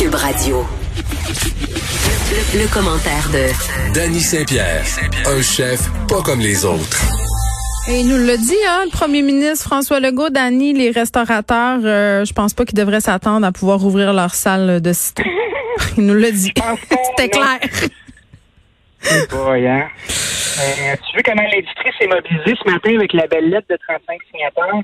Cube Radio. Le, le commentaire de Danny Saint-Pierre, un chef pas comme les autres. Et il nous l'a dit, hein, le premier ministre François Legault, Dany, les restaurateurs, euh, je pense pas qu'ils devraient s'attendre à pouvoir ouvrir leur salle de cité. il nous l'a dit. C'était clair. Hein? Euh, tu veux comment l'industrie s'est mobilisée ce matin avec la belle lettre de 35 signataires?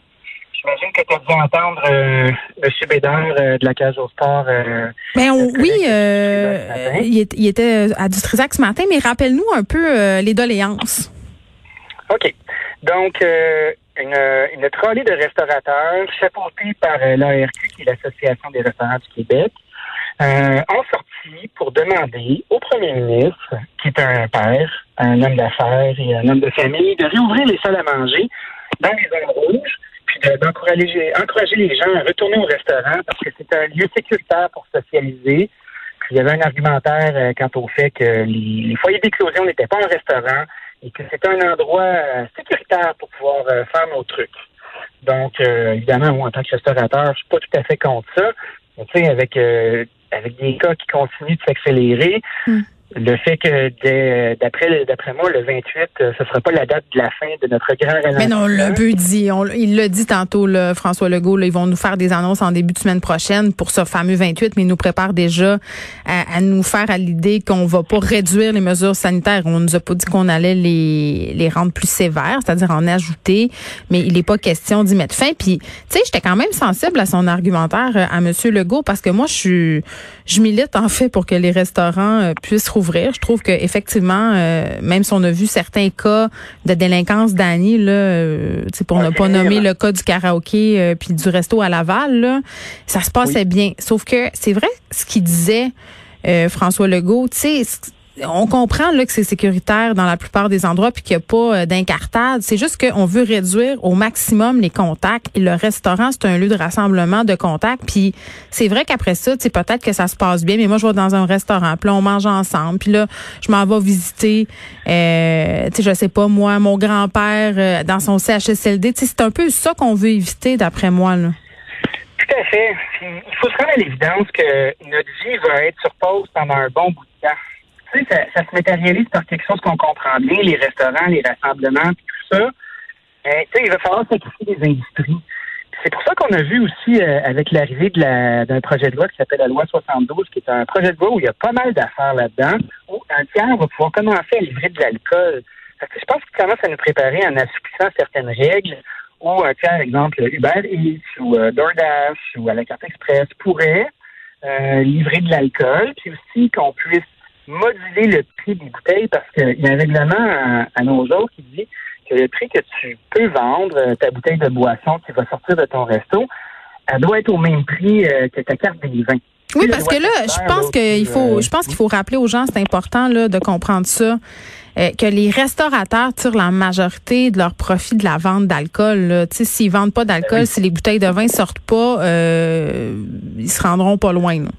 J'imagine que tu as dû entendre euh, M. Bédard euh, de la Cage au Sport. Euh, Ben on- oui, il, est- il était à Dutrisac ce matin, mais rappelle-nous un peu les doléances. OK. Donc, une, une trolley de restaurateurs chapeautée par l'ARQ, qui est l'Association des restaurants du Québec, ont sorti pour demander au premier ministre, qui est un père, un homme d'affaires et un homme de famille, de réouvrir les salles à manger dans les zones rouges, d'encourager encourager les gens à retourner au restaurant parce que c'est un lieu sécuritaire pour socialiser. Puis il y avait un argumentaire euh, quant au fait que les, foyers d'éclosion n'étaient pas un restaurant et que c'était un endroit euh, sécuritaire pour pouvoir euh, faire nos trucs. Donc, euh, évidemment, moi, en tant que restaurateur, je suis pas tout à fait contre ça. Mais tu sais, avec euh, avec des cas qui continuent de s'accélérer, Mm. Le fait que d'après le- d'après moi, le 28, euh, ce sera pas la date de la fin de notre grand. Mais non, on l'a peu dit. Il l'a dit tantôt, là, François Legault. là, ils vont nous faire des annonces en début de semaine prochaine pour ce fameux 28, mais ils nous préparent déjà à, à nous faire à l'idée qu'on va pas réduire les mesures sanitaires. On nous a pas dit qu'on allait les, les rendre plus sévères, c'est-à-dire en ajouter, mais il n'est pas question d'y mettre fin. Puis, tu sais, j'étais quand même sensible à son argumentaire euh, à Monsieur Legault parce que moi, je suis, je milite en fait pour que les restaurants euh, puissent rouvrir. Je trouve que effectivement, euh, même si on a vu certains cas de délinquance d'Annie, là, euh, pour ne pas nommer le cas du karaoké euh, puis du resto à Laval, là, ça se passait bien. Sauf que c'est vrai ce qu'il disait euh, François Legault, tu sais. On comprend là que c'est sécuritaire dans la plupart des endroits puis qu'il n'y a pas euh, d'incartade. C'est juste qu'on veut réduire au maximum les contacts. Et le restaurant, c'est un lieu de rassemblement, de contacts. Puis c'est vrai qu'après ça, peut-être que ça se passe bien, mais moi, je vais dans un restaurant, puis là, on mange ensemble, puis là, je m'en vais visiter, euh, tu je sais pas, moi, mon grand-père euh, dans son CHSLD. Tu sais, c'est un peu ça qu'on veut éviter, d'après moi, là. Tout à fait. Il faut se rendre à l'évidence que notre vie va être sur pause pendant un bon bout de temps. Ça, se matérialise par quelque chose qu'on comprend bien, les restaurants, les rassemblements, puis tout ça. Euh, tu sais, il va falloir sacrifier des industries. C'est pour ça qu'on a vu aussi, euh, avec l'arrivée de la- d'un projet de loi qui s'appelle la loi 72, qui est un projet de loi où il y a pas mal d'affaires là-dedans, où un tiers va pouvoir commencer à livrer de l'alcool. Fait que Je pense qu'il commence à nous préparer en assouplissant certaines règles où un tiers, exemple, Uber Eats ou euh, DoorDash ou à la carte express pourrait livrer de l'alcool, puis aussi qu'on puisse moduler le prix des bouteilles parce qu'il y a un règlement à, à nos jours qui dit que le prix que tu peux vendre euh, ta bouteille de boisson qui va sortir de ton resto, elle doit être au même prix euh, que ta carte des vins. Oui, parce que là, je pense qu'il faut, euh, je pense qu'il faut rappeler aux gens, c'est important là de comprendre ça, euh, que les restaurateurs tirent la majorité de leur profit de la vente d'alcool. Tu sais, s'ils vendent pas d'alcool, si les bouteilles de vin sortent pas, euh, ils se rendront pas loin. là.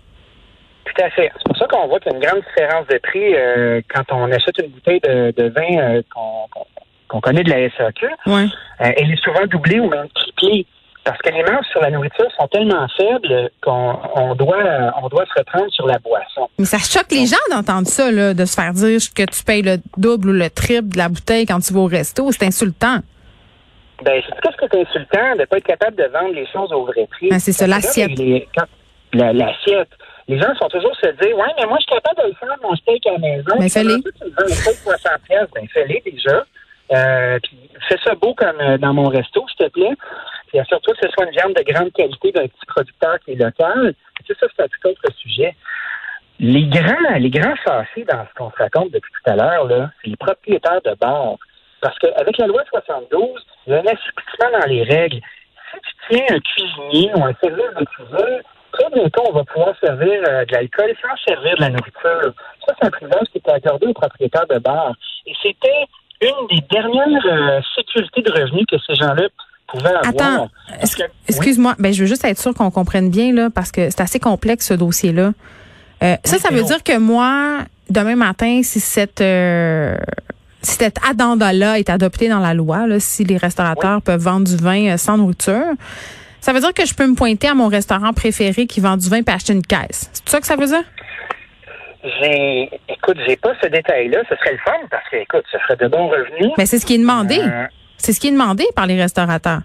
Tout à fait. C'est pour ça qu'on voit qu'il y a une grande différence de prix euh, quand on achète une bouteille de, de vin euh, qu'on connaît de la SAQ. Euh, elle est souvent doublée ou même triplée. Parce que les marges sur la nourriture sont tellement faibles qu'on on doit, on doit se reprendre sur la boisson. Mais ça choque les gens d'entendre ça, là, de se faire dire que tu payes le double ou le triple de la bouteille quand tu vas au resto. C'est insultant. Ben, c'est qu'est-ce que c'est insultant de ne pas être capable de vendre les choses au vrai prix. Ben, c'est ça, l'assiette. la- L'assiette. Les gens sont toujours se dire, ouais, mais moi, je suis capable de le faire, mon steak à la maison. Ben, Puis fais-les. un steak 60 pièces, ben, fais-les déjà. Euh, puis fais ça beau comme euh, dans mon resto, s'il te plaît. Puis assure-toi que ce soit une viande de grande qualité d'un petit producteur qui est local. Tu sais, ça, c'est un tout autre sujet. Les grands, les grands fâchés dans ce qu'on se raconte depuis tout à l'heure, là, c'est les propriétaires de bars. Parce qu'avec la loi 72, il y a un assouplissement dans les règles. Si tu tiens un cuisinier ou un service de cuisine, très bientôt, on va pouvoir servir euh, de l'alcool sans servir de la nourriture. Ça, c'est un privilège qui était accordé aux propriétaires de bars. Et c'était une des dernières euh, sécurités de revenus que ces gens-là pouvaient avoir. Attends, que- Excuse-moi, ben je veux juste être sûr qu'on comprenne bien là, parce que c'est assez complexe ce dossier-là. Euh, ça, Oui, ça veut dire que moi, demain matin, si cette si cet addenda-là est adopté dans la loi, là, si les restaurateurs peuvent vendre du vin sans nourriture, Ça veut dire que je peux me pointer à mon restaurant préféré qui vend du vin et acheter une caisse. C'est ça que ça veut dire? J'ai, écoute, j'ai pas ce détail-là. Ce serait le fun parce que, écoute, ce serait de bons revenus. Mais c'est ce qui est demandé. Euh, C'est ce qui est demandé par les restaurateurs.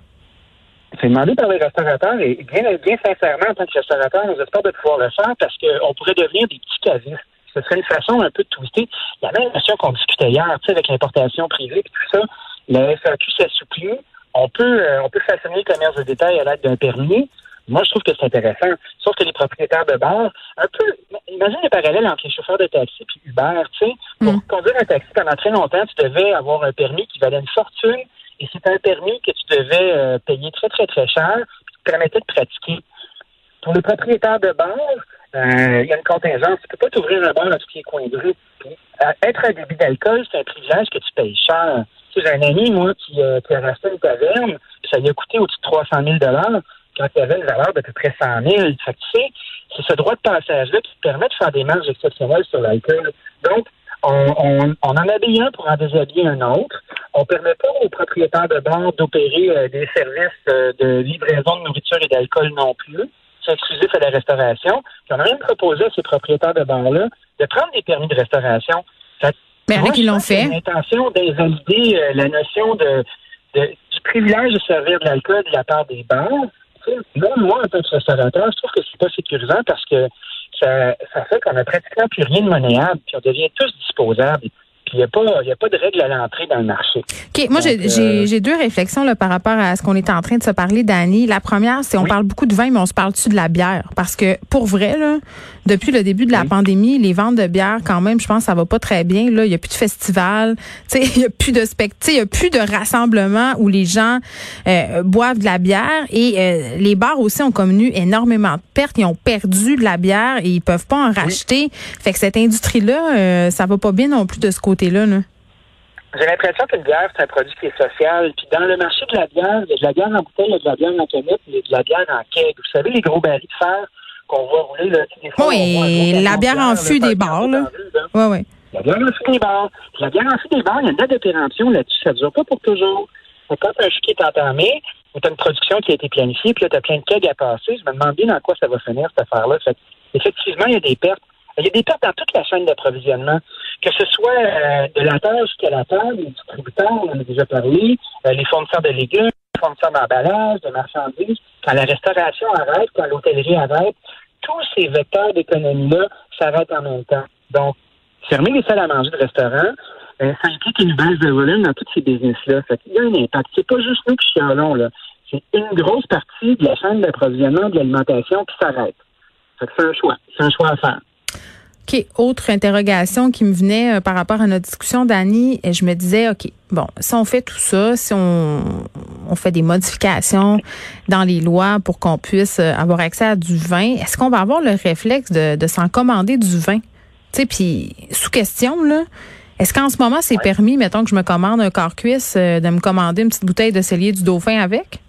C'est demandé par les restaurateurs et bien, bien sincèrement, en tant que restaurateur, espérons de pouvoir le faire parce qu'on pourrait devenir des petits cavistes. Ce serait une façon un peu de twister. La même notion qu'on discutait hier, tu sais, avec l'importation privée et tout ça, la FAQ s'assouplit. On peut, euh, on peut façonner le commerce de détail à l'aide d'un permis. Moi, je trouve que c'est intéressant. Sauf que les propriétaires de bars, un peu, imagine le parallèle entre les chauffeurs de taxi et Uber, tu sais. Pour Mm. conduire un taxi pendant très longtemps, tu devais avoir un permis qui valait une fortune et c'est un permis que tu devais euh, payer très, très, très cher qui te permettait de pratiquer. Pour les propriétaires de bars, il y a une contingence. Tu peux pas t'ouvrir un bar dans tous les coins de rue. Euh, être un débit d'alcool, c'est un privilège que tu payes cher. J'ai un ami, moi, qui, euh, qui a racheté une taverne, ça lui a coûté au-dessus de 300 000 quand il avait une valeur d'à peu près 100 000. Fait que, tu sais, c'est ce droit de passage-là qui te permet de faire des marges exceptionnelles sur l'alcool. Donc, on, on, on en habille un pour en déshabiller un autre. On permet pas aux propriétaires de bars d'opérer euh, des services euh, de livraison de nourriture et d'alcool non plus. C'est exclusif à la restauration. Puis on a même proposé à ces propriétaires de bars-là de prendre des permis de restauration. Que, Mais a moi, je l'ont a fait. Une intention d'invalider euh, la notion de, de- du privilège de servir de l'alcool de la part des bars. Tu sais, Même moi, en tant que restaurateur, je trouve que c'est pas sécurisant parce que ça, ça fait qu'on n'a pratiquement plus rien de monnayable, puis on devient tous disposables. Puis il n'y a, pas- il y a pas de règle à l'entrée dans le marché. OK, moi, j'ai euh, j'ai- deux réflexions là, par rapport à ce qu'on est en train de se parler, Dani. La première, c'est on Oui. parle beaucoup de vin, mais on se parle-tu de la bière? Parce que, pour vrai, là, depuis le début de la Oui. pandémie, les ventes de bière, quand même, je pense que ça va pas très bien. Là. Il n'y a plus de festival, tu sais, il n'y a plus de spectacle, il n'y a plus de rassemblement où les gens euh, boivent de la bière. Et euh, les bars aussi ont connu énormément de pertes. Ils ont perdu de la bière et ils peuvent pas en racheter. Fait que cette industrie-là, euh, ça va pas bien non plus de ce côté-là. Là. J'ai l'impression qu'une bière, c'est un produit qui est social. Puis dans le marché de la bière, il y a de la bière en bouteille, il y a de la bière en canette, il y a de la bière en keg. Vous savez, les gros barils de fer qu'on voit rouler, là, des fois, Oui, on la bière en fût des bars, là. Ouais, ouais. La bière en fût des bars. La bière en fût des bars, il y a une date de péremption là-dessus. Ça ne dure pas pour toujours. Que Quand un qui est entamé, ou tu as une production qui a été planifiée, puis là, tu as plein de kegs à passer, je me demande bien dans quoi ça va finir, cette affaire-là. Effectivement, il y a des pertes. Il y a des pertes dans toute la chaîne d'approvisionnement, que ce soit euh, de la terre jusqu'à la table, les distributeurs, on en a déjà parlé, euh, les fournisseurs de légumes, d'emballage, de marchandises. Quand la restauration arrête, quand l'hôtellerie arrête, tous ces vecteurs d'économie-là s'arrêtent en même temps. Donc, fermer les salles à manger de restaurants, euh, ça implique une baisse de volume dans tous ces business-là. Qu'il y a un impact. C'est pas juste nous qui chialons, là. C'est une grosse partie de la chaîne d'approvisionnement de l'alimentation qui s'arrête. C'est un choix. C'est un choix à faire. OK, autre interrogation qui me venait euh, par rapport à notre discussion, Dani, et je me disais, OK, bon, si on fait tout ça, si on, on fait des modifications dans les lois pour qu'on puisse euh, avoir accès à du vin, est-ce qu'on va avoir le réflexe de, de s'en commander du vin? Tu sais, puis sous question, là, est-ce qu'en ce moment, c'est permis, mettons que je me commande un corps cuisse, euh, de me commander une petite bouteille de cellier du dauphin avec?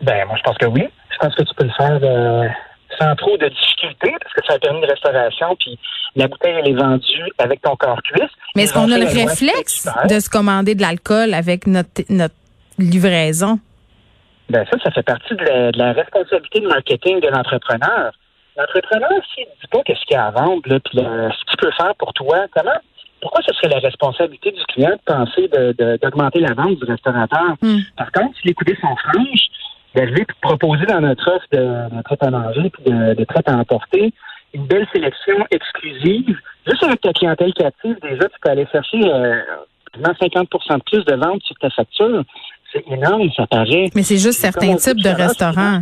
Ben, moi, je pense que oui. Je pense que tu peux le faire euh, sans trop de difficulté parce que c'est un permis de restauration, puis la bouteille, elle est vendue avec ton corps cuisse. Mais est-ce qu'on a le réflexe de se commander de l'alcool avec notre, notre livraison? Ben ça, ça fait partie de la, de la responsabilité de marketing de l'entrepreneur. L'entrepreneur, s'il ne dit pas qu'est-ce qu'il y a à vendre, là, puis ce qu'il peut faire pour toi, comment, pourquoi ce serait la responsabilité du client de penser de- de- d'augmenter la vente du restaurateur? Hmm. Par contre, si les coudées sont franches, d'arriver puis de proposer dans notre offre de, de traite à manger puis de, de traite à emporter une belle sélection exclusive, juste avec ta clientèle captive, déjà, tu peux aller chercher euh, quasiment 50 de plus de ventes sur ta facture. C'est énorme, ça paraît. Mais c'est juste certains types de restaurants.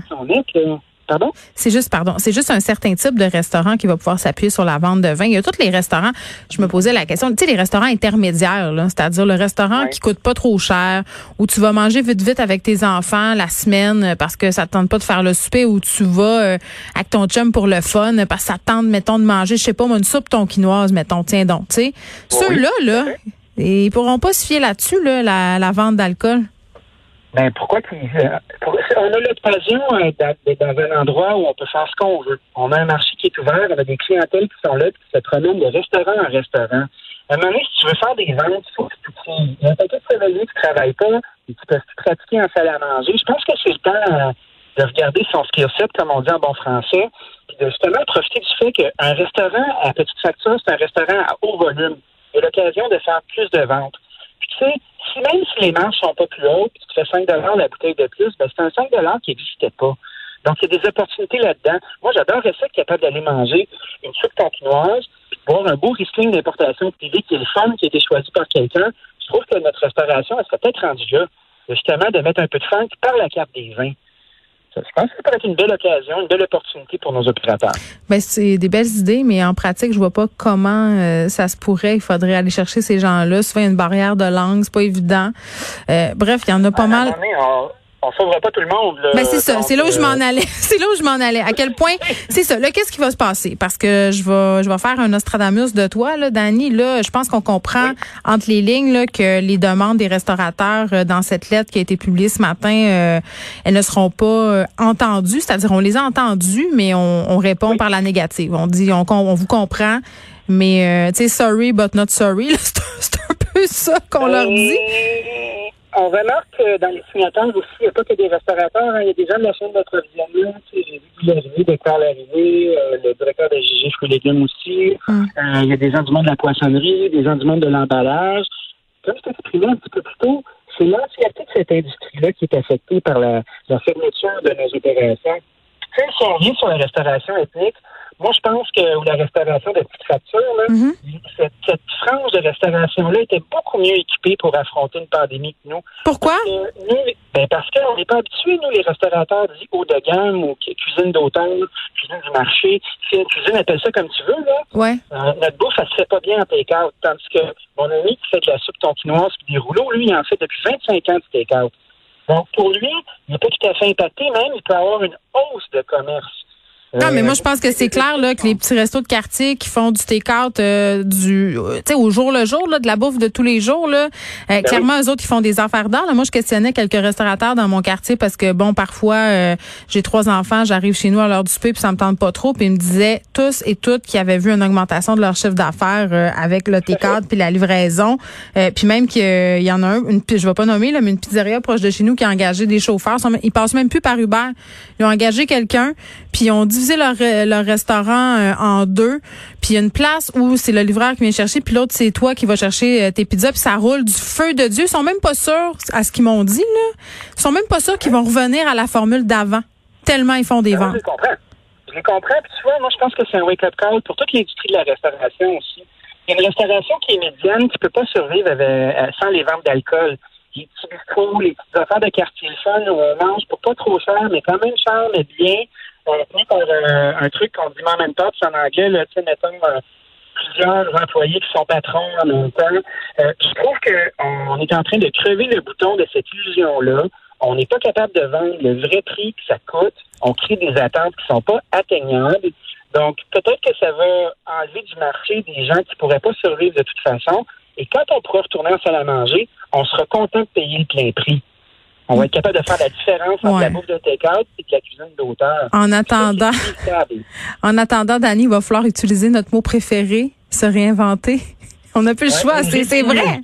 C'est. Pardon? Juste, pardon, c'est juste un certain type de restaurant qui va pouvoir s'appuyer sur la vente de vin. Il y a tous les restaurants. Je me posais la question, tu sais, les restaurants intermédiaires, là, c'est-à-dire le restaurant Ouais. qui coûte pas trop cher, où tu vas manger vite vite avec tes enfants la semaine euh, parce que ça te tente pas de faire le souper, où tu vas euh, avec ton chum pour le fun euh, parce que ça te tente, mettons, de manger, je sais pas, une soupe tonkinoise, mettons, tiens donc, tu sais. Ceux-là, là, ils pourront pas se fier là-dessus, là, la, la vente d'alcool. Ben, pourquoi euh, pour- on a l'occasion d'être dans un endroit où on peut faire ce qu'on veut. On a un marché qui est ouvert, on a des clientèles qui sont là, puis qui se promènent de restaurant en restaurant. À un moment donné, si tu veux faire des ventes, il faut que tu Il y a paquet de cavaliers qui ne travaillent pas et qui peuvent pratiquer en salle à manger. Je pense que c'est le temps, euh, de regarder son skill set, comme on dit en bon français, puis de justement profiter du fait qu'un restaurant à petite facture, c'est un restaurant à haut volume. Il y a l'occasion de faire plus de ventes. Tu sais, si même si les marges sont pas plus hautes, puis tu fais 5 la bouteille de plus, ben c'est un 5 qui n'existait pas. Donc, il y a des opportunités là-dedans. Moi, j'adore ça être capable d'aller manger une soupe cantinoise, puis boire un beau Riesling d'importation privée qui est le fun, qui a été choisi par quelqu'un. Je trouve que notre restauration, elle serait peut-être rendue là, justement, de mettre un peu de funk par la carte des vins. Je pense que ça pourrait être une belle occasion, une belle opportunité pour nos opérateurs. Ben, c'est des belles idées, mais en pratique, je vois pas comment euh, ça se pourrait. Il faudrait aller chercher ces gens-là. Souvent, il y a une barrière de langue, c'est pas évident. Euh, bref, il y en a pas mal on sauvera pas tout le monde. Ben c'est ça, c'est là où je m'en euh, allais. c'est là où je m'en allais. À quel point? C'est ça. Là, qu'est-ce qui va se passer? Parce que je vais, je vais faire un Nostradamus de toi, là, Dani. Là, je pense qu'on comprend entre les lignes là, que les demandes des restaurateurs euh, dans cette lettre qui a été publiée ce matin, euh, elles ne seront pas entendues. C'est-à-dire, on les a entendues, mais on, répond par la négative. On dit, on, on vous comprend, mais tu sais, sorry but not sorry. C'est un peu ça qu'on leur dit. On remarque que dans les signataires aussi, il n'y a pas que des restaurateurs, hein. il y a des gens de la chaîne d'approvisionnement. J'ai vu l'arrivée de Carl Larrivée, euh, le directeur de GG Fruits Légumes aussi. Hum. Euh, il y a des gens du monde de la poissonnerie, des gens du monde de l'emballage. Comme je t'ai exprimé un petit peu plus tôt, c'est l'entièreté de cette industrie-là qui est affectée par la, la fermeture de nos opérations. Tu sais, si on vient sur la restauration ethnique, moi, je pense que la restauration de petite facture, mhm. cette, cette, frange de restauration-là était beaucoup mieux équipée pour affronter une pandémie que nous. Pourquoi? ben parce qu'on n'est pas habitués, nous, les restaurateurs dits haut de gamme ou cuisine d'auteur, cuisine du marché. Si une cuisine, appelle ça comme tu veux, là. Ouais. Euh, notre bouffe, ça se fait pas bien en take-out. Tandis que mon ami qui fait de la soupe tonkinoise et des rouleaux, lui, il en fait depuis 25 ans de take-out. Donc, pour lui, il n'est pas tout à fait impacté, même, il peut avoir une hausse de commerce. Non, mais moi, je pense que c'est clair là, que les petits restos de quartier qui font du take-out euh, du, euh, tu sais, au jour le jour, là, de la bouffe de tous les jours, là, euh, ben clairement, eux autres, ils font des affaires d'or. Moi, je questionnais quelques restaurateurs dans mon quartier parce que, bon, parfois, j'ai trois enfants, j'arrive chez nous à l'heure du souper, puis ça me tente pas trop. Puis ils me disaient tous et toutes qui avaient vu une augmentation de leur chiffre d'affaires avec le take-out puis la livraison. puis même qu'il y en a un, une, je vais pas nommer, là, mais une pizzeria proche de chez nous qui a engagé des chauffeurs. Ils passent même plus par Uber. Ils ont engagé quelqu'un, puis ils ont dit diviser leur, euh, leur restaurant euh, en deux. Puis il y a une place où c'est le livreur qui vient chercher, puis l'autre c'est toi qui vas chercher euh, tes pizzas, puis ça roule du feu de Dieu. Ils sont même pas sûrs à ce qu'ils m'ont dit là. Ils sont même pas sûrs qu'ils vont revenir à la formule d'avant. Tellement ils font des ben ventes. Je comprends. Je comprends. Puis tu vois, moi je pense que c'est un wake-up call pour toute l'industrie de la restauration aussi. Il y a une restauration qui est médiane, qui peut pas survivre avec, sans les ventes d'alcool les petits bistrots, les petites affaires de quartier le fun où on mange pour pas trop cher, mais quand même cher, mais bien on par euh, un truc qu'on dit en même temps, en anglais, là, tu mettons, euh, plusieurs employés qui sont patrons en même temps. Euh, je trouve qu'on est en train de crever le bouton de cette illusion-là. On n'est pas capable de vendre le vrai prix que ça coûte. On crée des attentes qui sont pas atteignables. Donc, peut-être que ça va enlever du marché des gens qui pourraient pas survivre de toute façon. Et quand on pourra retourner en salle à manger, on sera content de payer le plein prix. On va être capable de faire la différence entre la bouffe de take-out et la cuisine d'auteur. En attendant, en attendant, Dani, il va falloir utiliser notre mot préféré, se réinventer. On n'a plus le choix, c'est vrai.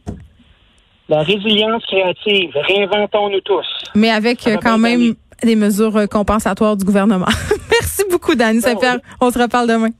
La résilience créative, réinventons-nous tous. Mais avec quand même des mesures euh, compensatoires du gouvernement. Merci beaucoup, Dani. Ça fait, on se reparle demain.